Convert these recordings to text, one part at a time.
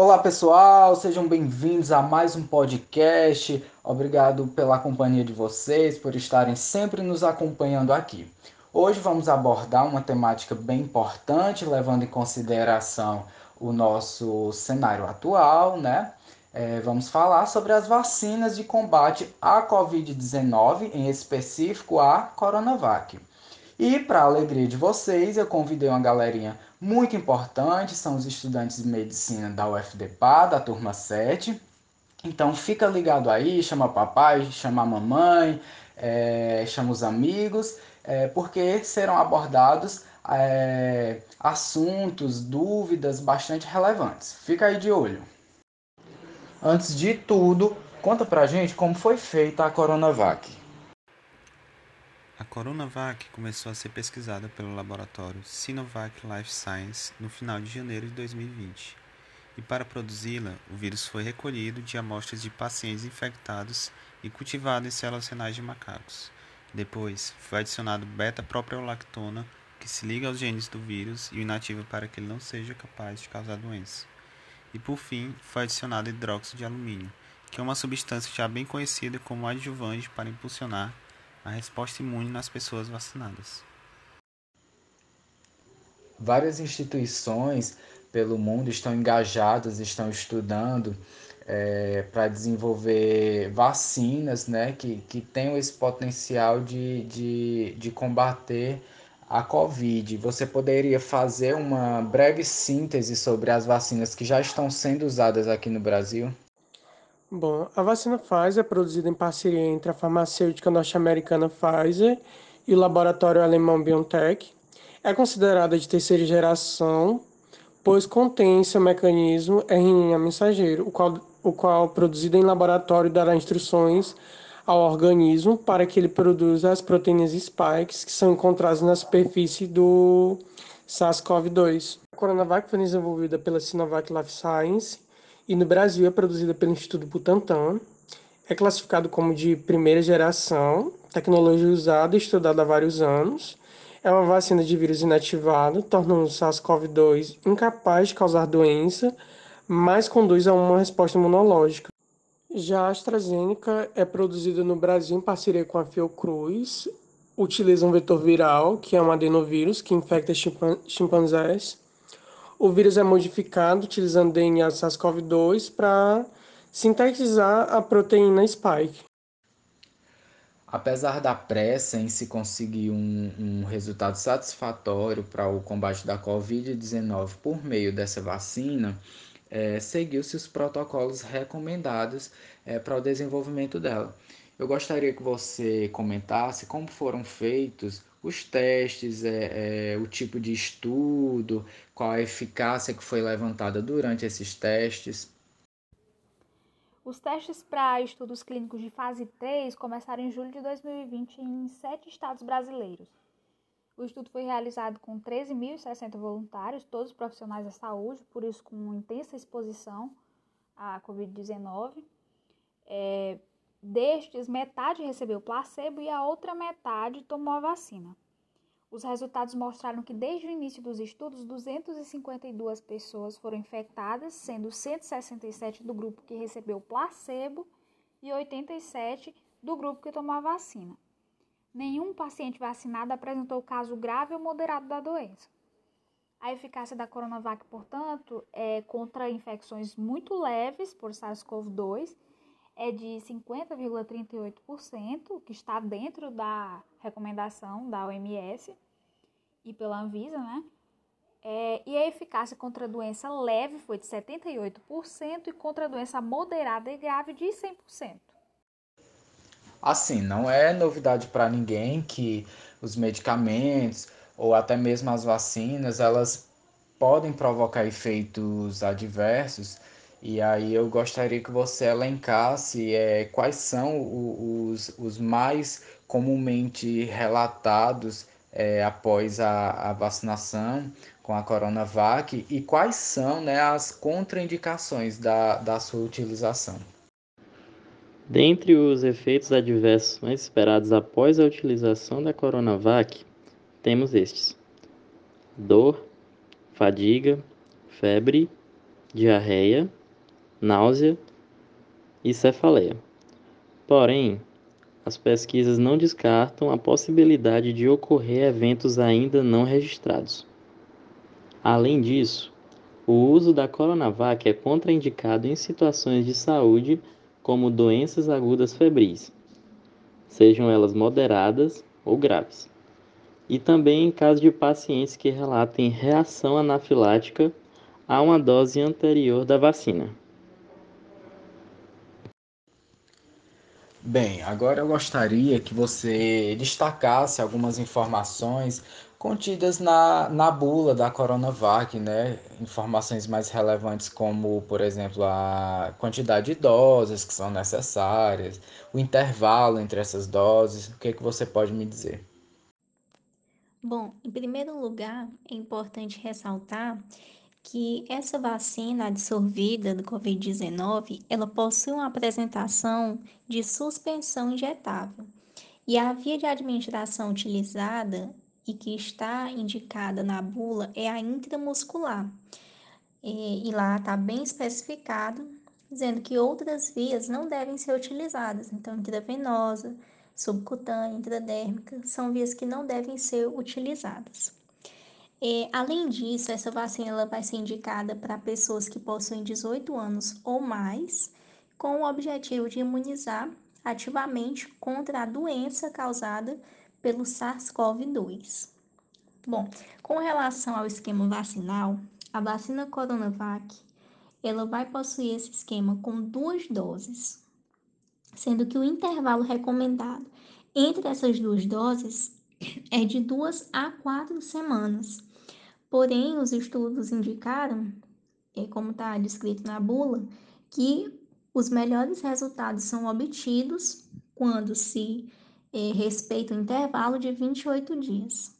Olá pessoal, sejam bem-vindos a mais um podcast. Obrigado pela companhia de vocês, por estarem sempre nos acompanhando aqui. Hoje vamos abordar uma temática bem importante, levando em consideração o nosso cenário atual, né? É, vamos falar sobre as vacinas de combate à Covid-19, em específico a Coronavac. E, para alegria de vocês, eu convidei uma galerinha muito importante, são os estudantes de medicina da UFDPA, da turma 7. Então, fica ligado aí, chama papai, chama mamãe, é, chama os amigos, é, porque serão abordados é, assuntos, dúvidas bastante relevantes. Fica aí de olho. Antes de tudo, conta pra gente como foi feita a Coronavac. A Coronavac começou a ser pesquisada pelo laboratório Sinovac Life Science no final de janeiro de 2020. E para produzi-la, o vírus foi recolhido de amostras de pacientes infectados e cultivado em células renais de macacos. Depois, foi adicionado beta-propiolactona, que se liga aos genes do vírus e o inativa para que ele não seja capaz de causar doença. E por fim, foi adicionado hidróxido de alumínio, que é uma substância já bem conhecida como adjuvante para impulsionar a resposta imune nas pessoas vacinadas. Várias instituições pelo mundo estão engajadas, estão estudando é, para desenvolver vacinas né, que, que tenham esse potencial de, de, de combater a Covid. Você poderia fazer uma breve síntese sobre as vacinas que já estão sendo usadas aqui no Brasil? Bom, a vacina Pfizer é produzida em parceria entre a farmacêutica norte-americana Pfizer e o laboratório alemão BioNTech. É considerada de terceira geração, pois contém seu mecanismo RNA mensageiro, o qual, o qual produzido em laboratório dará instruções ao organismo para que ele produza as proteínas spikes que são encontradas na superfície do SARS-CoV-2. A Coronavac foi desenvolvida pela Sinovac Life Science e no Brasil é produzida pelo Instituto Butantan. É classificado como de primeira geração, tecnologia usada e estudada há vários anos. É uma vacina de vírus inativado, tornando o SARS-CoV-2 incapaz de causar doença, mas conduz a uma resposta imunológica. Já a AstraZeneca é produzida no Brasil em parceria com a Fiocruz, utiliza um vetor viral, que é um adenovírus que infecta chimpanzés, o vírus é modificado utilizando DNA SARS-CoV-2 para sintetizar a proteína spike. Apesar da pressa em se conseguir um, um resultado satisfatório para o combate da Covid-19 por meio dessa vacina, é, seguiu-se os protocolos recomendados é, para o desenvolvimento dela. Eu gostaria que você comentasse como foram feitos os testes, é, é, o tipo de estudo, qual a eficácia que foi levantada durante esses testes. Os testes para estudos clínicos de fase 3 começaram em julho de 2020 em sete estados brasileiros. O estudo foi realizado com 13.060 voluntários, todos profissionais da saúde, por isso com intensa exposição à Covid-19. É, Destes, metade recebeu placebo e a outra metade tomou a vacina. Os resultados mostraram que desde o início dos estudos, 252 pessoas foram infectadas, sendo 167 do grupo que recebeu placebo e 87 do grupo que tomou a vacina. Nenhum paciente vacinado apresentou caso grave ou moderado da doença. A eficácia da Coronavac, portanto, é contra infecções muito leves por SARS-CoV-2 é de 50,38%, que está dentro da recomendação da OMS e pela Anvisa, né? É, e a eficácia contra a doença leve foi de 78% e contra a doença moderada e grave de 100%. Assim, não é novidade para ninguém que os medicamentos ou até mesmo as vacinas, elas podem provocar efeitos adversos e aí eu gostaria que você elencasse é, quais são os, os mais comumente relatados é, após a, a vacinação com a Coronavac e quais são né, as contraindicações da, da sua utilização. Dentre os efeitos adversos mais esperados após a utilização da Coronavac, temos estes: dor, fadiga, febre diarreia, náusea e cefaleia. Porém, as pesquisas não descartam a possibilidade de ocorrer eventos ainda não registrados. Além disso, o uso da Coronavac é contraindicado em situações de saúde como doenças agudas febris, sejam elas moderadas ou graves, e também em caso de pacientes que relatem reação anafilática a uma dose anterior da vacina. Bem, agora eu gostaria que você destacasse algumas informações contidas na, na bula da Coronavac, né? Informações mais relevantes como, por exemplo, a quantidade de doses que são necessárias, o intervalo entre essas doses. O que, é que você pode me dizer? Bom, em primeiro lugar, é importante ressaltar que essa vacina absorvida do COVID-19, ela possui uma apresentação de suspensão injetável. E a via de administração utilizada e que está indicada na bula é a intramuscular. E, e lá está bem especificado, dizendo que outras vias não devem ser utilizadas. Então, intravenosa, subcutânea, intradérmica, são vias que não devem ser utilizadas. É, além disso, essa vacina ela vai ser indicada para pessoas que possuem 18 anos ou mais, com o objetivo de imunizar ativamente contra a doença causada pelo SARS-CoV-2. Bom, com relação ao esquema vacinal, a vacina Coronavac ela vai possuir esse esquema com duas doses, sendo que o intervalo recomendado entre essas duas doses é de duas a quatro semanas. Porém, os estudos indicaram, é, como está descrito na bula, que os melhores resultados são obtidos quando se é, respeita o intervalo de 28 dias.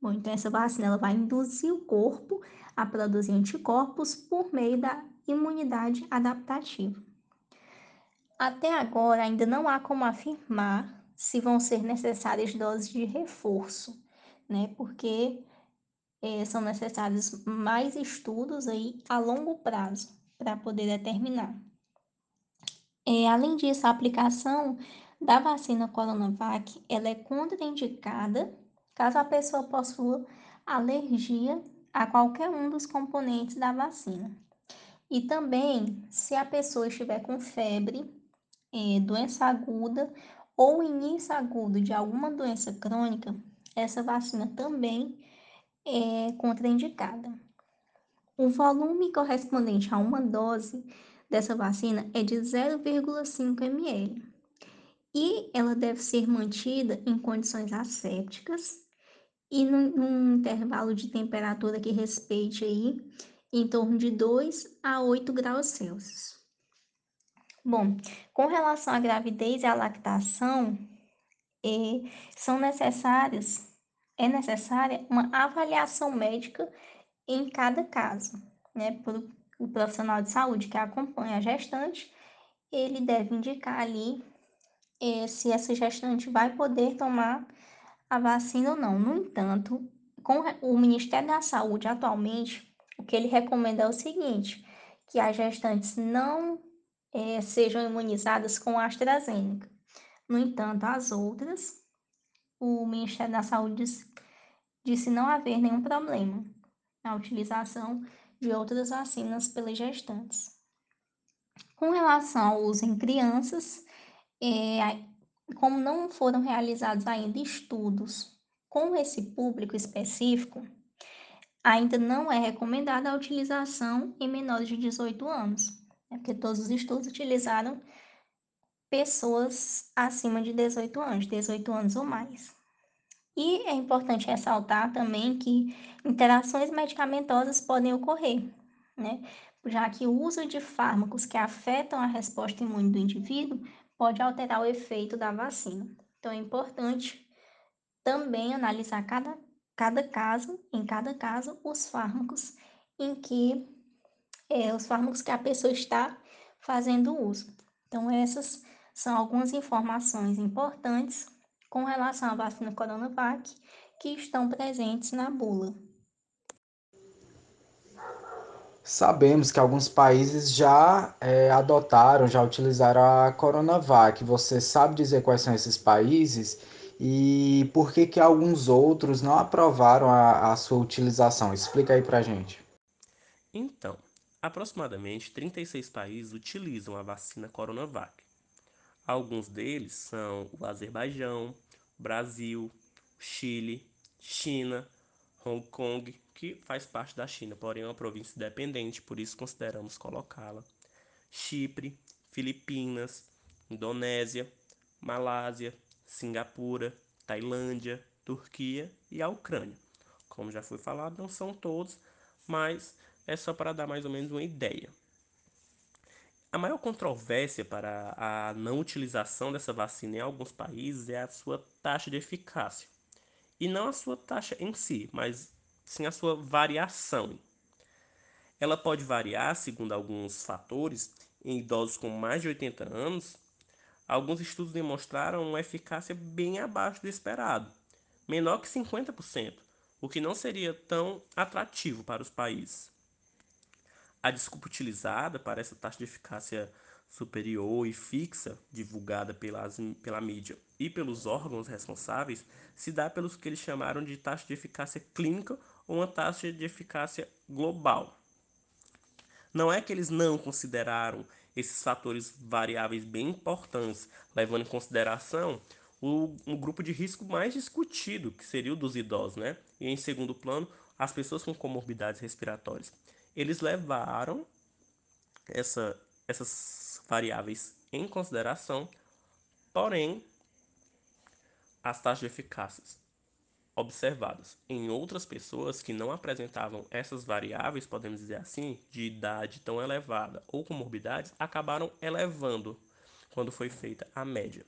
Bom, então essa vacina ela vai induzir o corpo a produzir anticorpos por meio da imunidade adaptativa. Até agora ainda não há como afirmar se vão ser necessárias doses de reforço, né? Porque é, são necessários mais estudos aí a longo prazo para poder determinar. É, além disso, a aplicação da vacina Coronavac ela é contraindicada caso a pessoa possua alergia a qualquer um dos componentes da vacina. E também, se a pessoa estiver com febre, é, doença aguda ou início agudo de alguma doença crônica, essa vacina também é contraindicada. O volume correspondente a uma dose dessa vacina é de 0,5 ml e ela deve ser mantida em condições assépticas e num, num intervalo de temperatura que respeite aí em torno de 2 a 8 graus Celsius. Bom, com relação à gravidez e à lactação, é, são necessárias é necessária uma avaliação médica em cada caso, né? Por o profissional de saúde que acompanha a gestante, ele deve indicar ali eh, se essa gestante vai poder tomar a vacina ou não. No entanto, com o Ministério da Saúde atualmente, o que ele recomenda é o seguinte, que as gestantes não eh, sejam imunizadas com AstraZeneca. No entanto, as outras, o Ministério da Saúde disse não haver nenhum problema na utilização de outras vacinas pelas gestantes. Com relação ao uso em crianças, é, como não foram realizados ainda estudos com esse público específico, ainda não é recomendada a utilização em menores de 18 anos, né, porque todos os estudos utilizaram pessoas acima de 18 anos, 18 anos ou mais. E é importante ressaltar também que interações medicamentosas podem ocorrer, né? Já que o uso de fármacos que afetam a resposta imune do indivíduo pode alterar o efeito da vacina. Então é importante também analisar cada, cada caso, em cada caso, os fármacos em que é, os fármacos que a pessoa está fazendo uso. Então essas são algumas informações importantes com relação à vacina Coronavac que estão presentes na bula. sabemos que alguns países já é, adotaram, já utilizaram a Coronavac. Você sabe dizer quais são esses países e por que, que alguns outros não aprovaram a, a sua utilização? Explica aí pra gente. Então, aproximadamente 36 países utilizam a vacina Coronavac. Alguns deles são o Azerbaijão, Brasil, Chile, China, Hong Kong, que faz parte da China, porém é uma província independente, por isso consideramos colocá-la. Chipre, Filipinas, Indonésia, Malásia, Singapura, Tailândia, Turquia e a Ucrânia. Como já foi falado, não são todos, mas é só para dar mais ou menos uma ideia. A maior controvérsia para a não utilização dessa vacina em alguns países é a sua taxa de eficácia. E não a sua taxa em si, mas sim a sua variação. Ela pode variar segundo alguns fatores em idosos com mais de 80 anos. Alguns estudos demonstraram uma eficácia bem abaixo do esperado, menor que 50%, o que não seria tão atrativo para os países. A desculpa utilizada para essa taxa de eficácia superior e fixa, divulgada pelas, pela mídia e pelos órgãos responsáveis, se dá pelos que eles chamaram de taxa de eficácia clínica ou uma taxa de eficácia global. Não é que eles não consideraram esses fatores variáveis bem importantes, levando em consideração o um grupo de risco mais discutido, que seria o dos idosos, né? E em segundo plano, as pessoas com comorbidades respiratórias. Eles levaram essa, essas variáveis em consideração, porém, as taxas de eficácia observadas em outras pessoas que não apresentavam essas variáveis, podemos dizer assim, de idade tão elevada ou comorbidades, acabaram elevando quando foi feita a média.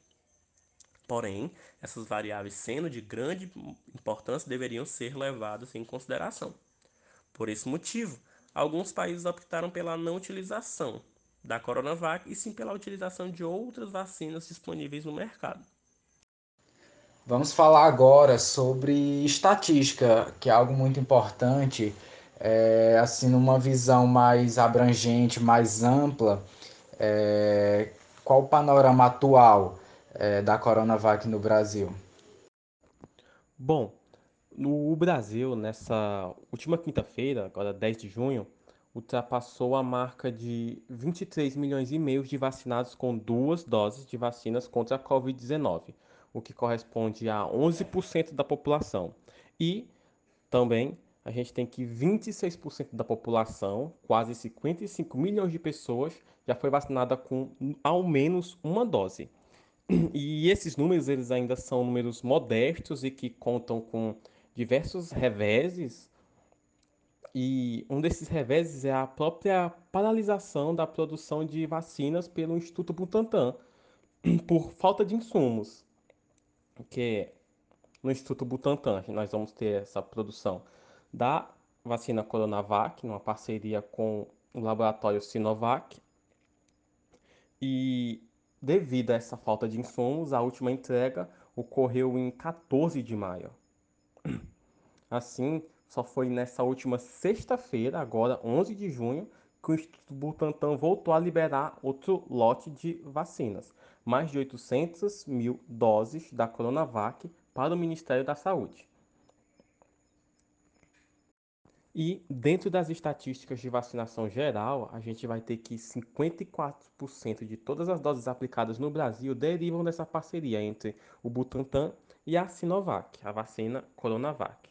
Porém, essas variáveis, sendo de grande importância, deveriam ser levadas em consideração. Por esse motivo, alguns países optaram pela não utilização da Coronavac e sim pela utilização de outras vacinas disponíveis no mercado. Vamos falar agora sobre estatística, que é algo muito importante, é, assim, numa visão mais abrangente, mais ampla. É, qual o panorama atual é, da Coronavac no Brasil? Bom, no Brasil, nessa última quinta-feira, agora 10 de junho, ultrapassou a marca de 23 milhões e meio de vacinados com duas doses de vacinas contra a Covid-19 o que corresponde a 11% da população. E também a gente tem que 26% da população, quase 55 milhões de pessoas, já foi vacinada com ao menos uma dose. E esses números eles ainda são números modestos e que contam com diversos reveses. E um desses reveses é a própria paralisação da produção de vacinas pelo Instituto Butantan por falta de insumos que no Instituto Butantan nós vamos ter essa produção da vacina Coronavac, numa parceria com o laboratório Sinovac. E devido a essa falta de insumos, a última entrega ocorreu em 14 de maio. Assim, só foi nessa última sexta-feira, agora 11 de junho, que o Instituto Butantan voltou a liberar outro lote de vacinas mais de 800 mil doses da Coronavac para o Ministério da Saúde. E dentro das estatísticas de vacinação geral, a gente vai ter que 54% de todas as doses aplicadas no Brasil derivam dessa parceria entre o Butantan e a Sinovac, a vacina Coronavac.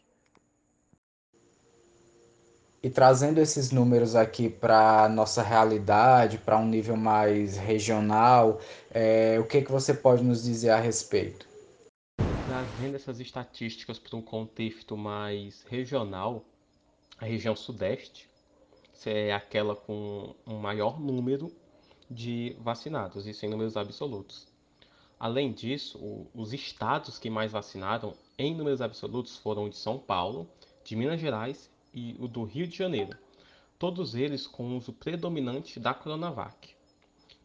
E trazendo esses números aqui para a nossa realidade, para um nível mais regional, é, o que, que você pode nos dizer a respeito? Trazendo essas estatísticas para um contexto mais regional, a região sudeste é aquela com um maior número de vacinados, isso em números absolutos. Além disso, os estados que mais vacinaram em números absolutos foram o de São Paulo, de Minas Gerais e o do Rio de Janeiro, todos eles com uso predominante da Coronavac.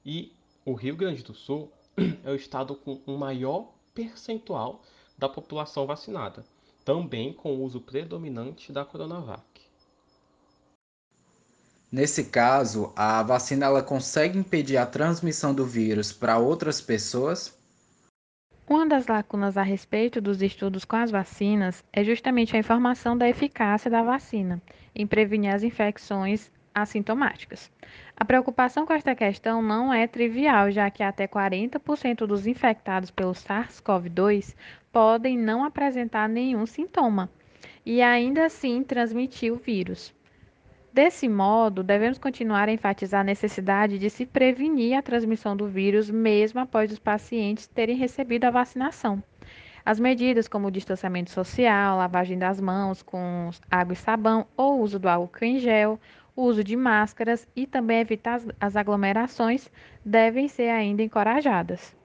E o Rio Grande do Sul é o estado com o maior percentual da população vacinada, também com uso predominante da Coronavac. Nesse caso, a vacina ela consegue impedir a transmissão do vírus para outras pessoas? Uma das lacunas a respeito dos estudos com as vacinas é justamente a informação da eficácia da vacina em prevenir as infecções assintomáticas. A preocupação com esta questão não é trivial, já que até 40% dos infectados pelo SARS-CoV-2 podem não apresentar nenhum sintoma e ainda assim transmitir o vírus. Desse modo, devemos continuar a enfatizar a necessidade de se prevenir a transmissão do vírus mesmo após os pacientes terem recebido a vacinação. As medidas como o distanciamento social, lavagem das mãos com água e sabão ou uso do álcool em gel, o uso de máscaras e também evitar as aglomerações devem ser ainda encorajadas.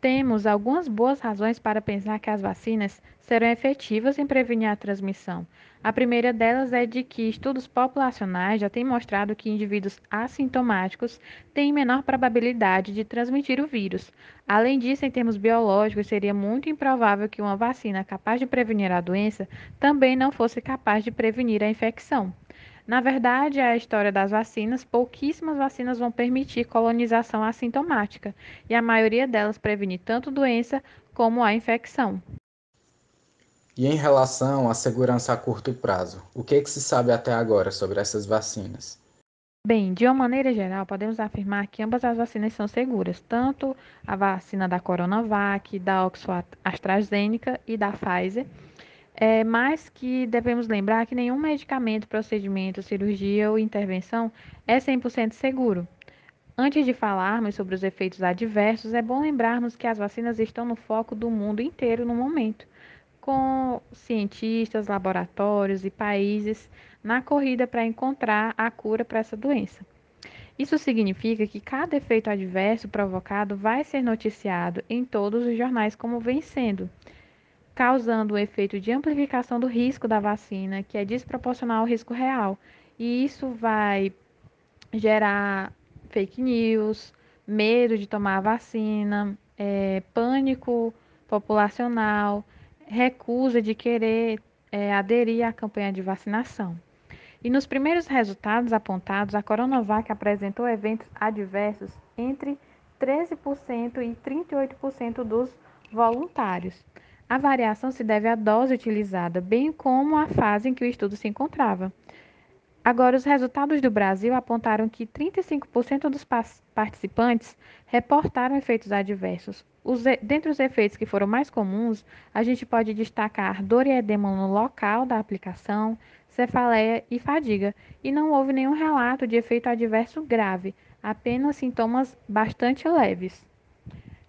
Temos algumas boas razões para pensar que as vacinas serão efetivas em prevenir a transmissão. A primeira delas é de que estudos populacionais já têm mostrado que indivíduos assintomáticos têm menor probabilidade de transmitir o vírus. Além disso, em termos biológicos, seria muito improvável que uma vacina capaz de prevenir a doença também não fosse capaz de prevenir a infecção. Na verdade, a história das vacinas, pouquíssimas vacinas vão permitir colonização assintomática, e a maioria delas prevenir tanto doença como a infecção. E em relação à segurança a curto prazo, o que, é que se sabe até agora sobre essas vacinas? Bem, de uma maneira geral, podemos afirmar que ambas as vacinas são seguras, tanto a vacina da Coronavac, da Oxford AstraZeneca e da Pfizer, é, mas que devemos lembrar que nenhum medicamento, procedimento, cirurgia ou intervenção é 100% seguro. Antes de falarmos sobre os efeitos adversos, é bom lembrarmos que as vacinas estão no foco do mundo inteiro no momento, com cientistas, laboratórios e países na corrida para encontrar a cura para essa doença. Isso significa que cada efeito adverso provocado vai ser noticiado em todos os jornais como vem sendo causando o efeito de amplificação do risco da vacina, que é desproporcional ao risco real. E isso vai gerar fake news, medo de tomar a vacina, é, pânico populacional, recusa de querer é, aderir à campanha de vacinação. E nos primeiros resultados apontados, a Coronavac apresentou eventos adversos entre 13% e 38% dos voluntários. A variação se deve à dose utilizada, bem como à fase em que o estudo se encontrava. Agora, os resultados do Brasil apontaram que 35% dos participantes reportaram efeitos adversos. Os, dentre os efeitos que foram mais comuns, a gente pode destacar dor e edema no local da aplicação, cefaleia e fadiga, e não houve nenhum relato de efeito adverso grave, apenas sintomas bastante leves.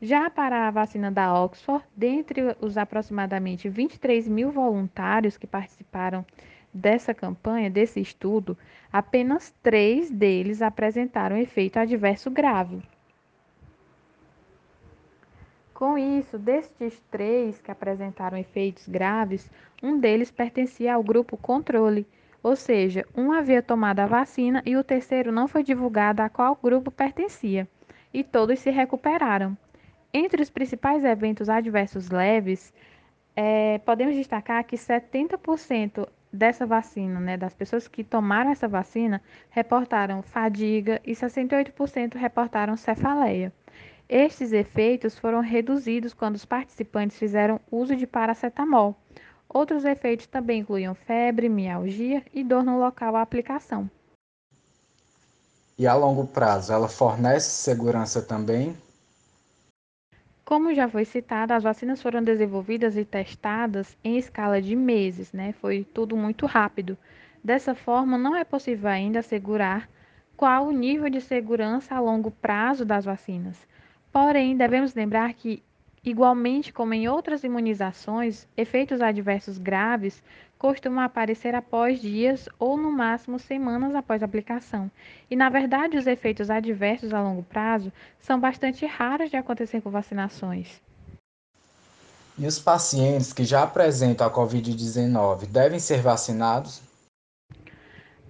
Já para a vacina da Oxford, dentre os aproximadamente 23 mil voluntários que participaram dessa campanha, desse estudo, apenas três deles apresentaram efeito adverso grave. Com isso, destes três que apresentaram efeitos graves, um deles pertencia ao grupo controle, ou seja, um havia tomado a vacina e o terceiro não foi divulgado a qual grupo pertencia, e todos se recuperaram. Entre os principais eventos adversos leves, é, podemos destacar que 70% dessa vacina, né, das pessoas que tomaram essa vacina, reportaram fadiga e 68% reportaram cefaleia. Estes efeitos foram reduzidos quando os participantes fizeram uso de paracetamol. Outros efeitos também incluíam febre, mialgia e dor no local à aplicação. E a longo prazo, ela fornece segurança também como já foi citado, as vacinas foram desenvolvidas e testadas em escala de meses, né? Foi tudo muito rápido. Dessa forma, não é possível ainda assegurar qual o nível de segurança a longo prazo das vacinas. Porém, devemos lembrar que Igualmente, como em outras imunizações, efeitos adversos graves costumam aparecer após dias ou, no máximo, semanas após a aplicação. E, na verdade, os efeitos adversos a longo prazo são bastante raros de acontecer com vacinações. E os pacientes que já apresentam a Covid-19 devem ser vacinados?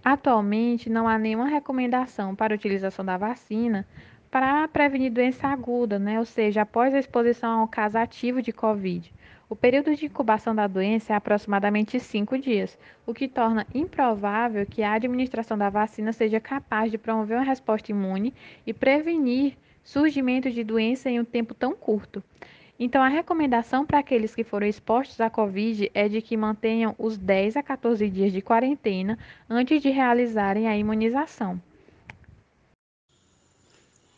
Atualmente, não há nenhuma recomendação para a utilização da vacina para prevenir doença aguda, né? ou seja, após a exposição ao caso ativo de Covid. O período de incubação da doença é aproximadamente 5 dias, o que torna improvável que a administração da vacina seja capaz de promover uma resposta imune e prevenir surgimento de doença em um tempo tão curto. Então, a recomendação para aqueles que foram expostos à Covid é de que mantenham os 10 a 14 dias de quarentena antes de realizarem a imunização.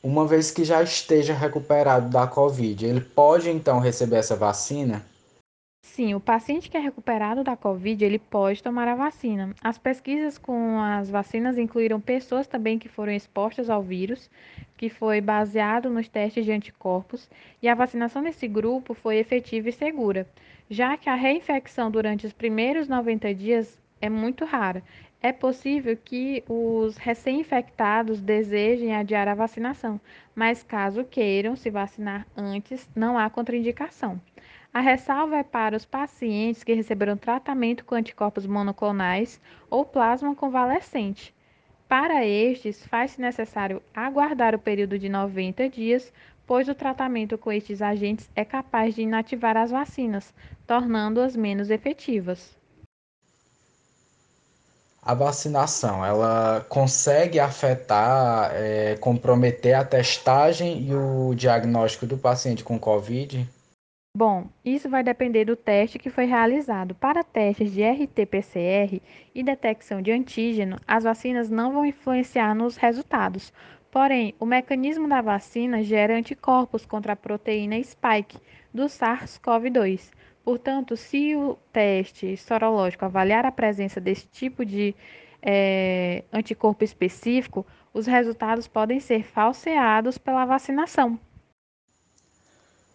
Uma vez que já esteja recuperado da Covid, ele pode então receber essa vacina? Sim, o paciente que é recuperado da Covid, ele pode tomar a vacina. As pesquisas com as vacinas incluíram pessoas também que foram expostas ao vírus, que foi baseado nos testes de anticorpos, e a vacinação nesse grupo foi efetiva e segura, já que a reinfecção durante os primeiros 90 dias é muito rara. É possível que os recém-infectados desejem adiar a vacinação, mas caso queiram se vacinar antes, não há contraindicação. A ressalva é para os pacientes que receberam tratamento com anticorpos monoclonais ou plasma convalescente. Para estes, faz-se necessário aguardar o período de 90 dias, pois o tratamento com estes agentes é capaz de inativar as vacinas, tornando-as menos efetivas. A vacinação, ela consegue afetar, é, comprometer a testagem e o diagnóstico do paciente com Covid? Bom, isso vai depender do teste que foi realizado. Para testes de RT-PCR e detecção de antígeno, as vacinas não vão influenciar nos resultados. Porém, o mecanismo da vacina gera anticorpos contra a proteína spike do SARS-CoV-2. Portanto, se o teste sorológico avaliar a presença desse tipo de é, anticorpo específico, os resultados podem ser falseados pela vacinação.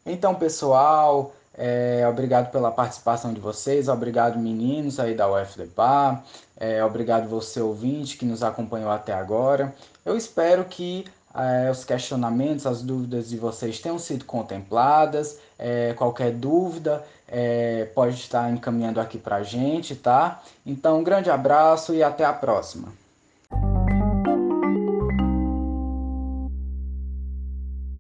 Então, pessoal, é, obrigado pela participação de vocês, obrigado meninos aí da UFDPA, é, obrigado você ouvinte que nos acompanhou até agora. Eu espero que é, os questionamentos, as dúvidas de vocês tenham sido contempladas. É, qualquer dúvida é, pode estar encaminhando aqui para a gente, tá? Então, um grande abraço e até a próxima.